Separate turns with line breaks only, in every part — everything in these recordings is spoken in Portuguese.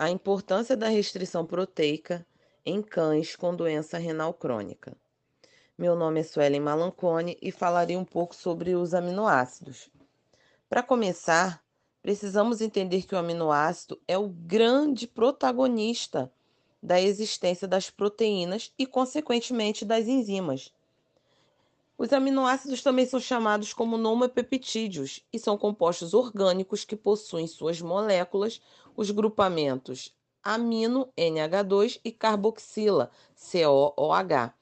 a importância da restrição proteica em cães com doença renal crônica. Meu nome é Suelen Malancone e falarei um pouco sobre os aminoácidos. Para começar, precisamos entender que o aminoácido é o grande protagonista da existência das proteínas e, consequentemente, das enzimas. Os aminoácidos também são chamados como nomopeptídeos e são compostos orgânicos que possuem suas moléculas os grupamentos amino NH2 e carboxila COOH.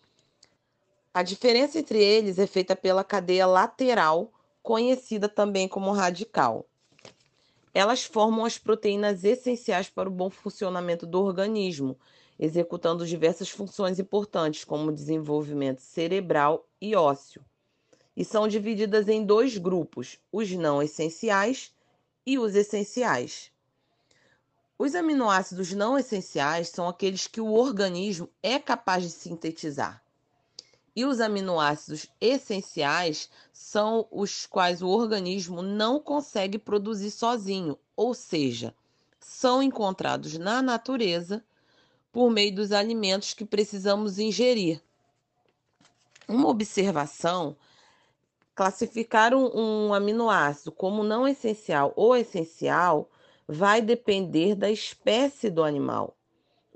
A diferença entre eles é feita pela cadeia lateral, conhecida também como radical. Elas formam as proteínas essenciais para o bom funcionamento do organismo, executando diversas funções importantes, como desenvolvimento cerebral e ósseo. E são divididas em dois grupos: os não essenciais e os essenciais. Os aminoácidos não essenciais são aqueles que o organismo é capaz de sintetizar. E os aminoácidos essenciais são os quais o organismo não consegue produzir sozinho, ou seja, são encontrados na natureza por meio dos alimentos que precisamos ingerir. Uma observação: classificar um, um aminoácido como não essencial ou essencial vai depender da espécie do animal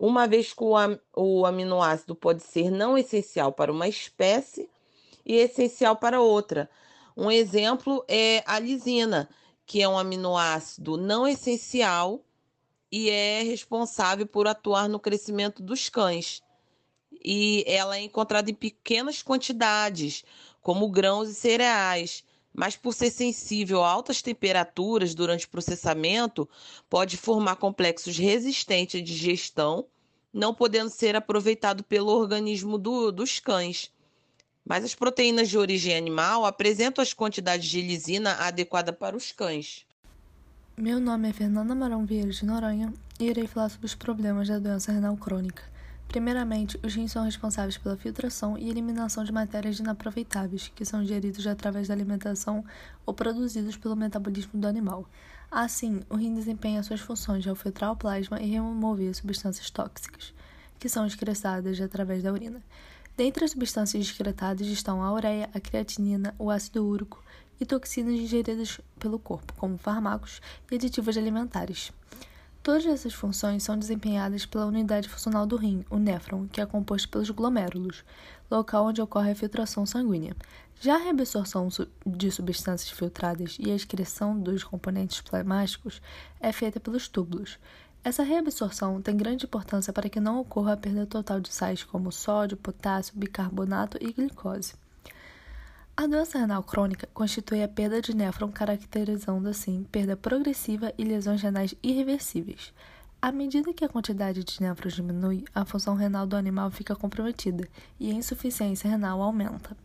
uma vez que o aminoácido pode ser não essencial para uma espécie e essencial para outra. Um exemplo é a lisina, que é um aminoácido não essencial e é responsável por atuar no crescimento dos cães. E ela é encontrada em pequenas quantidades, como grãos e cereais, mas por ser sensível a altas temperaturas durante o processamento, pode formar complexos resistentes à digestão, não podendo ser aproveitado pelo organismo do, dos cães. Mas as proteínas de origem animal apresentam as quantidades de lisina adequada para os cães.
Meu nome é Fernanda Marão Vieira de Noronha e irei falar sobre os problemas da doença renal crônica. Primeiramente, os rins são responsáveis pela filtração e eliminação de matérias inaproveitáveis, que são ingeridos através da alimentação ou produzidos pelo metabolismo do animal. Assim, o rim desempenha suas funções de filtrar o plasma e remover substâncias tóxicas, que são excretadas através da urina. Dentre as substâncias excretadas estão a ureia, a creatinina, o ácido úrico e toxinas ingeridas pelo corpo, como fármacos e aditivos alimentares. Todas essas funções são desempenhadas pela unidade funcional do rim, o néfron, que é composto pelos glomérulos, local onde ocorre a filtração sanguínea. Já a reabsorção de substâncias filtradas e a excreção dos componentes plasmáticos é feita pelos túbulos. Essa reabsorção tem grande importância para que não ocorra a perda total de sais como sódio, potássio, bicarbonato e glicose. A doença renal crônica constitui a perda de néfron, caracterizando assim perda progressiva e lesões renais irreversíveis. À medida que a quantidade de néfrons diminui, a função renal do animal fica comprometida e a insuficiência renal aumenta.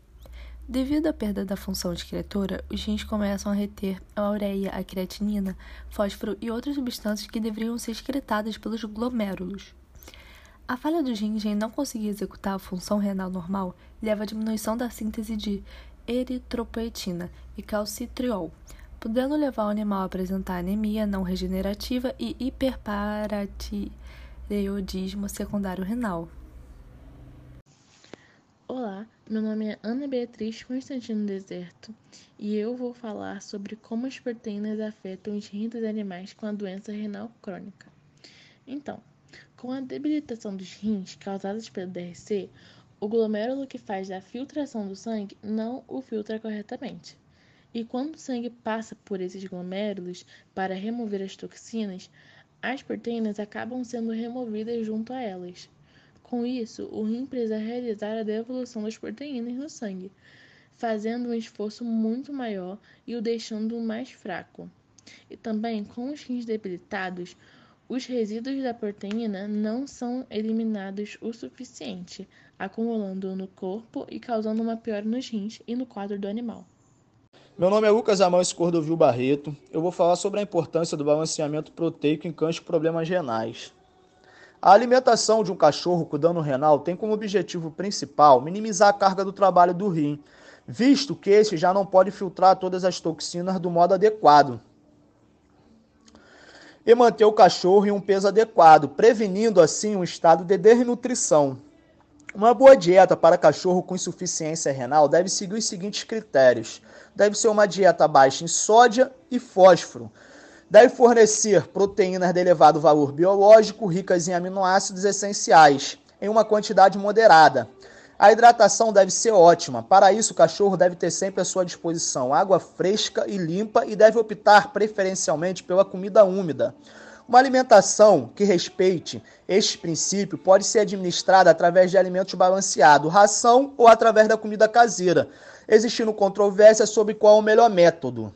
Devido à perda da função excretora, os rins começam a reter a ureia, a creatinina, fósforo e outras substâncias que deveriam ser excretadas pelos glomérulos. A falha dos rins em não conseguir executar a função renal normal leva à diminuição da síntese de eritropoetina e calcitriol, podendo levar o animal a apresentar anemia não regenerativa e hiperparatireoidismo secundário renal.
Olá, meu nome é Ana Beatriz Constantino Deserto e eu vou falar sobre como as proteínas afetam os rins dos animais com a doença renal crônica. Então, com a debilitação dos rins causadas pelo DRC, o glomérulo que faz a filtração do sangue não o filtra corretamente. E quando o sangue passa por esses glomérulos para remover as toxinas, as proteínas acabam sendo removidas junto a elas. Com isso, o rim precisa realizar a devolução das proteínas no sangue, fazendo um esforço muito maior e o deixando mais fraco. E também, com os rins debilitados, os resíduos da proteína não são eliminados o suficiente, acumulando no corpo e causando uma piora nos rins e no quadro do animal.
Meu nome é Lucas Amães Cordovil Barreto. Eu vou falar sobre a importância do balanceamento proteico em cães com problemas renais. A alimentação de um cachorro com dano renal tem como objetivo principal minimizar a carga do trabalho do rim, visto que este já não pode filtrar todas as toxinas do modo adequado. E manter o cachorro em um peso adequado, prevenindo assim um estado de desnutrição. Uma boa dieta para cachorro com insuficiência renal deve seguir os seguintes critérios: deve ser uma dieta baixa em sódio e fósforo, deve fornecer proteínas de elevado valor biológico, ricas em aminoácidos essenciais, em uma quantidade moderada. A hidratação deve ser ótima. Para isso, o cachorro deve ter sempre à sua disposição água fresca e limpa e deve optar preferencialmente pela comida úmida. Uma alimentação que respeite este princípio pode ser administrada através de alimentos balanceados, ração ou através da comida caseira, existindo controvérsia sobre qual o melhor método.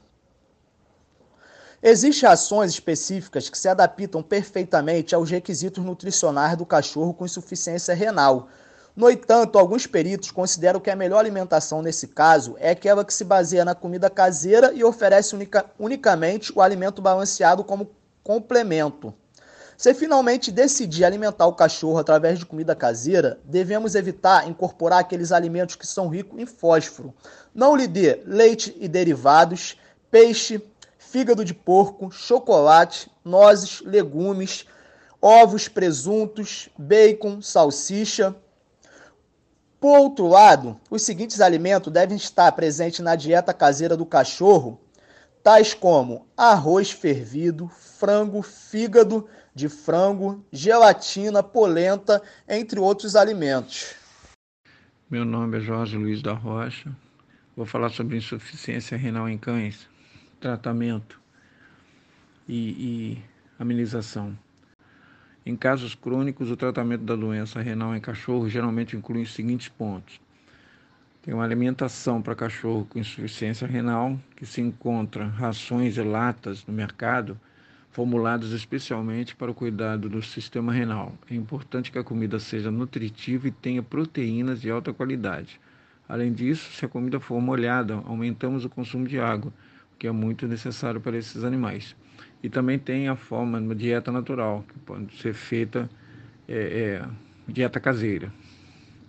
Existem ações específicas que se adaptam perfeitamente aos requisitos nutricionais do cachorro com insuficiência renal. No entanto, alguns peritos consideram que a melhor alimentação nesse caso é aquela que se baseia na comida caseira e oferece unica, unicamente o alimento balanceado como complemento. Se finalmente decidir alimentar o cachorro através de comida caseira, devemos evitar incorporar aqueles alimentos que são ricos em fósforo. Não lhe dê leite e derivados, peixe, fígado de porco, chocolate, nozes, legumes, ovos, presuntos, bacon, salsicha. Por outro lado, os seguintes alimentos devem estar presentes na dieta caseira do cachorro, tais como arroz fervido, frango, fígado de frango, gelatina, polenta, entre outros alimentos.
Meu nome é Jorge Luiz da Rocha. Vou falar sobre insuficiência renal em cães tratamento e, e amenização. Em casos crônicos, o tratamento da doença renal em cachorro geralmente inclui os seguintes pontos. Tem uma alimentação para cachorro com insuficiência renal, que se encontra rações e latas no mercado, formuladas especialmente para o cuidado do sistema renal. É importante que a comida seja nutritiva e tenha proteínas de alta qualidade. Além disso, se a comida for molhada, aumentamos o consumo de água que é muito necessário para esses animais. E também tem a forma, uma dieta natural, que pode ser feita, é, é, dieta caseira.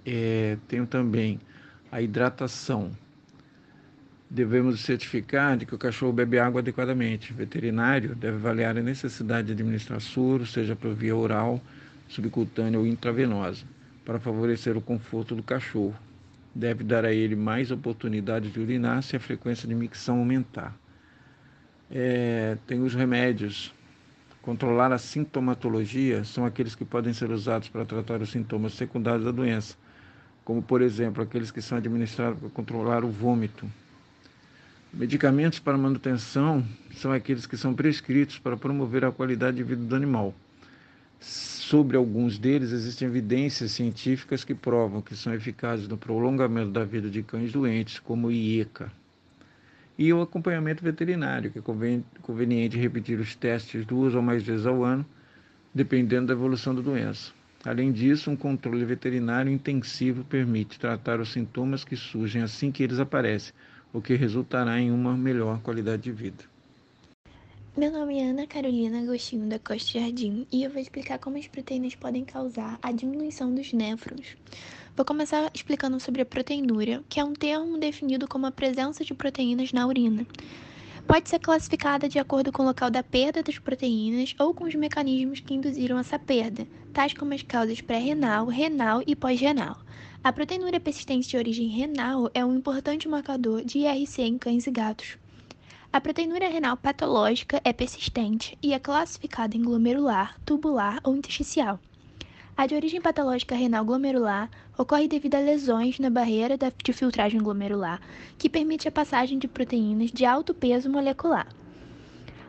É, tem também a hidratação. Devemos certificar de que o cachorro bebe água adequadamente. O veterinário deve avaliar a necessidade de administrar soro, seja por via oral, subcutânea ou intravenosa, para favorecer o conforto do cachorro. Deve dar a ele mais oportunidades de urinar se a frequência de micção aumentar é, tem os remédios. Controlar a sintomatologia são aqueles que podem ser usados para tratar os sintomas secundários da doença, como, por exemplo, aqueles que são administrados para controlar o vômito. Medicamentos para manutenção são aqueles que são prescritos para promover a qualidade de vida do animal. Sobre alguns deles existem evidências científicas que provam que são eficazes no prolongamento da vida de cães doentes, como o IECA e o acompanhamento veterinário, que é conveniente repetir os testes duas ou mais vezes ao ano, dependendo da evolução da doença. Além disso, um controle veterinário intensivo permite tratar os sintomas que surgem assim que eles aparecem, o que resultará em uma melhor qualidade de vida.
Meu nome é Ana Carolina Agostinho da Costa Jardim e eu vou explicar como as proteínas podem causar a diminuição dos néfrons. Vou começar explicando sobre a proteinúria, que é um termo definido como a presença de proteínas na urina. Pode ser classificada de acordo com o local da perda das proteínas ou com os mecanismos que induziram essa perda, tais como as causas pré-renal, renal e pós-renal. A proteinúria persistente de origem renal é um importante marcador de IRC em cães e gatos. A proteinúria renal patológica é persistente e é classificada em glomerular, tubular ou intersticial. A de origem patológica renal glomerular ocorre devido a lesões na barreira de filtragem glomerular, que permite a passagem de proteínas de alto peso molecular.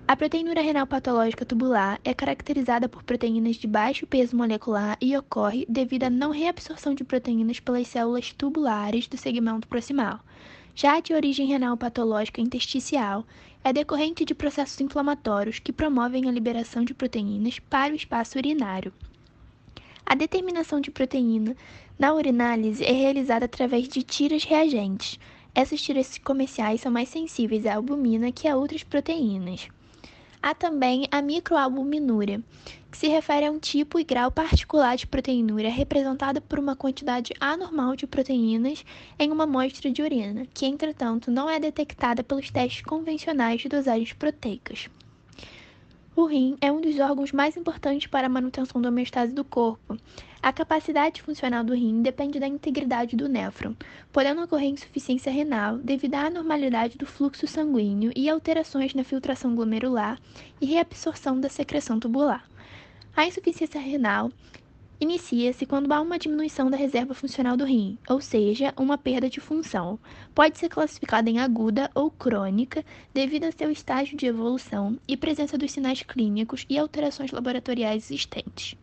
A proteinúria renal patológica tubular é caracterizada por proteínas de baixo peso molecular e ocorre devido à não reabsorção de proteínas pelas células tubulares do segmento proximal. Já a de origem renal patológica intersticial é decorrente de processos inflamatórios que promovem a liberação de proteínas para o espaço urinário. A determinação de proteína na urinálise é realizada através de tiras reagentes. Essas tiras comerciais são mais sensíveis à albumina que a outras proteínas. Há também a microalbuminúria, que se refere a um tipo e grau particular de proteinúria representada por uma quantidade anormal de proteínas em uma amostra de urina, que, entretanto, não é detectada pelos testes convencionais de dosagens proteicas. O rim é um dos órgãos mais importantes para a manutenção da homeostase do corpo. A capacidade funcional do rim depende da integridade do néfron, podendo ocorrer insuficiência renal devido à anormalidade do fluxo sanguíneo e alterações na filtração glomerular e reabsorção da secreção tubular. A insuficiência renal Inicia-se quando há uma diminuição da reserva funcional do rim, ou seja, uma perda de função. Pode ser classificada em aguda ou crônica devido ao seu estágio de evolução e presença dos sinais clínicos e alterações laboratoriais existentes.